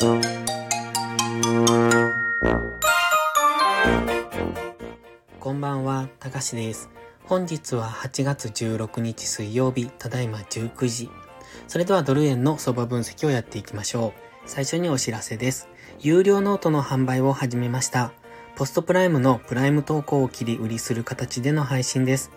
こんばんは、たかしです。本日は8月16日水曜日、ただいま19時。それではドル円の相場分析をやっていきましょう。最初にお知らせです。有料ノートの販売を始めました。ポストプライムのプライム投稿を切り売りする形での配信です。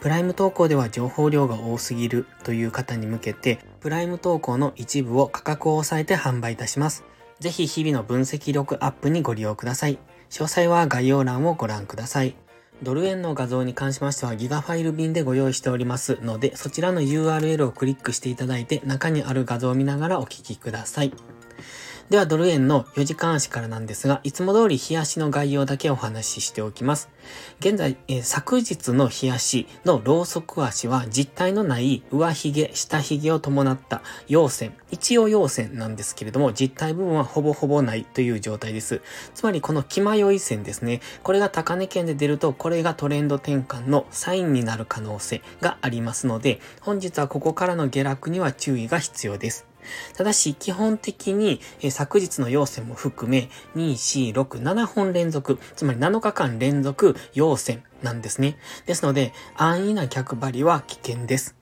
プライム投稿では情報量が多すぎるという方に向けて、プライム投稿の一部を価格を抑えて販売いたします。ぜひ日々の分析力アップにご利用ください。詳細は概要欄をご覧ください。ドル円の画像に関しましてはギガファイル便でご用意しておりますので、そちらの URL をクリックしていただいて中にある画像を見ながらお聴きください。ではドル円の4時間足からなんですが、いつも通り日足の概要だけお話ししておきます。現在、えー、昨日の日足のローソク足は実体のない上髭、下髭を伴った陽線。一応陽線なんですけれども、実体部分はほぼほぼないという状態です。つまりこの気迷い線ですね。これが高値圏で出ると、これがトレンド転換のサインになる可能性がありますので、本日はここからの下落には注意が必要です。ただし、基本的に、え昨日の要線も含め、2、4、6、7本連続、つまり7日間連続要線なんですね。ですので、安易な逆張りは危険です。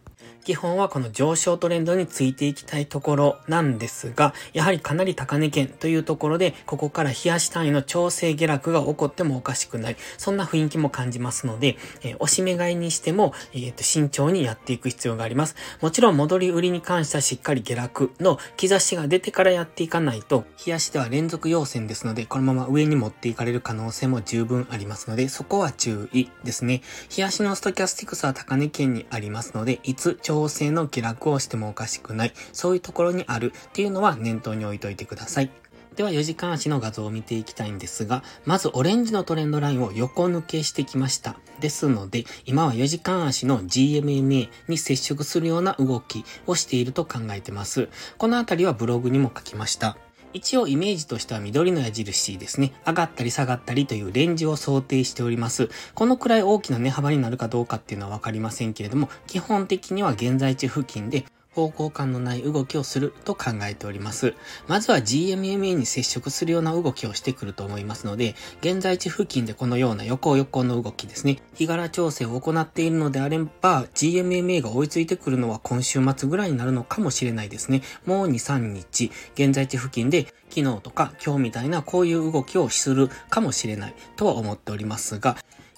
基本はこの上昇トレンドについていきたいところなんですが、やはりかなり高値圏というところで、ここから冷やし単位の調整下落が起こってもおかしくない。そんな雰囲気も感じますので、えー、押し目買いにしても、えー、と慎重にやっていく必要があります。もちろん戻り売りに関してはしっかり下落の兆しが出てからやっていかないと、冷やしでは連続要線ですので、このまま上に持っていかれる可能性も十分ありますので、そこは注意ですね。冷やしのストキャスティクスは高値圏にありますので、いつ調調整の下落をしてもおかしくない、そういうところにあるっていうのは念頭に置いといてください。では4時間足の画像を見ていきたいんですが、まずオレンジのトレンドラインを横抜けしてきました。ですので、今は4時間足の GMMA に接触するような動きをしていると考えてます。このあたりはブログにも書きました。一応イメージとしては緑の矢印ですね。上がったり下がったりというレンジを想定しております。このくらい大きな値幅になるかどうかっていうのはわかりませんけれども、基本的には現在地付近で方向感のない動きをすると考えております。まずは GMMA に接触するような動きをしてくると思いますので、現在地付近でこのような横横の動きですね、日柄調整を行っているのであれば、GMMA が追いついてくるのは今週末ぐらいになるのかもしれないですね。もう2、3日、現在地付近で昨日とか今日みたいなこういう動きをするかもしれないとは思っておりますが、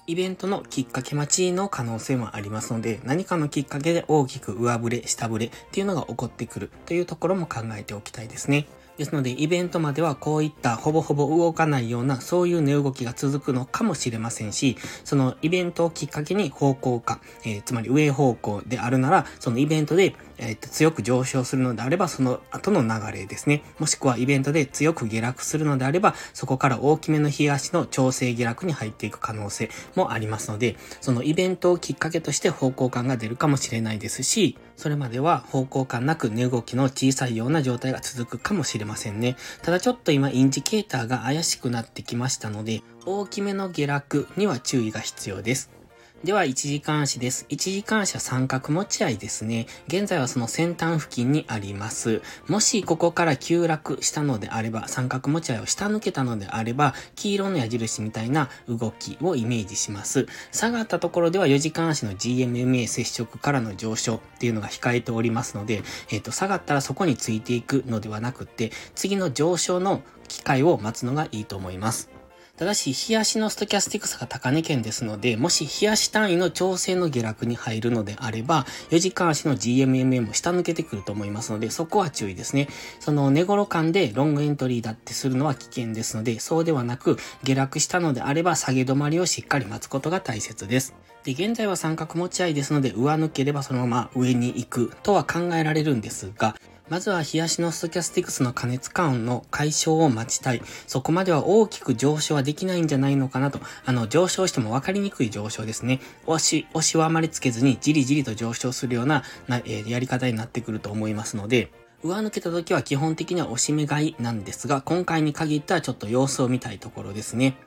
イベントのきっかけ待ちの可能性もありますので、何かのきっかけで大きく上振れ、下振れっていうのが起こってくるというところも考えておきたいですね。ですので、イベントまではこういったほぼほぼ動かないような、そういう値動きが続くのかもしれませんし、そのイベントをきっかけに方向化、えー、つまり上方向であるなら、そのイベントでえー、と強く上昇するのであれば、その後の流れですね。もしくはイベントで強く下落するのであれば、そこから大きめの冷足の調整下落に入っていく可能性もありますので、そのイベントをきっかけとして方向感が出るかもしれないですし、それまでは方向感なく値動きの小さいような状態が続くかもしれませんね。ただちょっと今インジケーターが怪しくなってきましたので、大きめの下落には注意が必要です。では、一時監視です。一時監視は三角持ち合いですね。現在はその先端付近にあります。もしここから急落したのであれば、三角持ち合いを下抜けたのであれば、黄色の矢印みたいな動きをイメージします。下がったところでは4時間足の GMMA 接触からの上昇っていうのが控えておりますので、えっ、ー、と、下がったらそこについていくのではなくて、次の上昇の機会を待つのがいいと思います。ただし、日足のストキャスティクスが高値圏ですので、もし日足単位の調整の下落に入るのであれば、4時間足の GMMA も下抜けてくると思いますので、そこは注意ですね。その寝頃感でロングエントリーだってするのは危険ですので、そうではなく、下落したのであれば下げ止まりをしっかり待つことが大切です。で、現在は三角持ち合いですので、上抜ければそのまま上に行くとは考えられるんですが、まずは冷やしのストキャスティクスの加熱感の解消を待ちたい。そこまでは大きく上昇はできないんじゃないのかなと。あの、上昇しても分かりにくい上昇ですね。押し、押しはあまりつけずにじりじりと上昇するようなな、えー、やり方になってくると思いますので、上抜けた時は基本的には押し目買いなんですが、今回に限ってはちょっと様子を見たいところですね。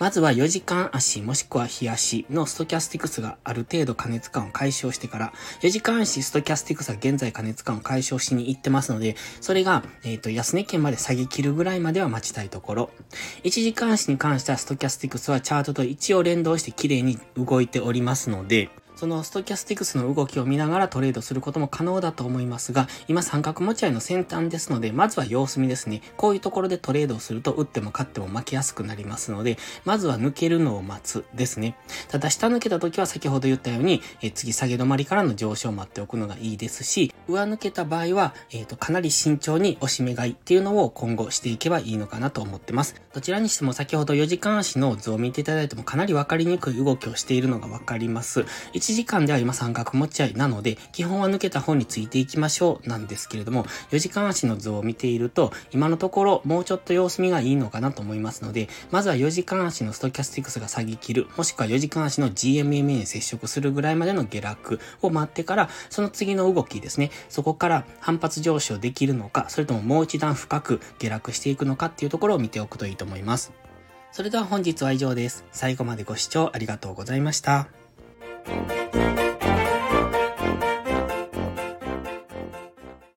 まずは4時間足もしくは日足のストキャスティクスがある程度過熱感を解消してから、4時間足ストキャスティクスは現在過熱感を解消しに行ってますので、それが、えっ、ー、と、安値圏まで下げ切るぐらいまでは待ちたいところ。1時間足に関してはストキャスティクスはチャートと一応連動して綺麗に動いておりますので、そのストキャスティクスの動きを見ながらトレードすることも可能だと思いますが、今三角持ち合いの先端ですので、まずは様子見ですね。こういうところでトレードをすると、売っても買っても負けやすくなりますので、まずは抜けるのを待つですね。ただ下抜けた時は先ほど言ったように、え次下げ止まりからの上昇を待っておくのがいいですし、上抜けた場合は、え、ー、と、かなり慎重に押し目買いっていうのを今後していけばいいのかなと思ってます。どちらにしても先ほど4時間足の図を見ていただいてもかなりわかりにくい動きをしているのがわかります。1時間では今三角持ち合いなので、基本は抜けた方についていきましょうなんですけれども、4時間足の図を見ていると、今のところもうちょっと様子見がいいのかなと思いますので、まずは4時間足のストキャスティクスが下げ切る、もしくは4時間足の GMMA に接触するぐらいまでの下落を待ってから、その次の動きですね、そこから反発上昇できるのか、それとももう一段深く下落していくのかっていうところを見ておくといいと思います。それでは本日は以上です。最後までご視聴ありがとうございました。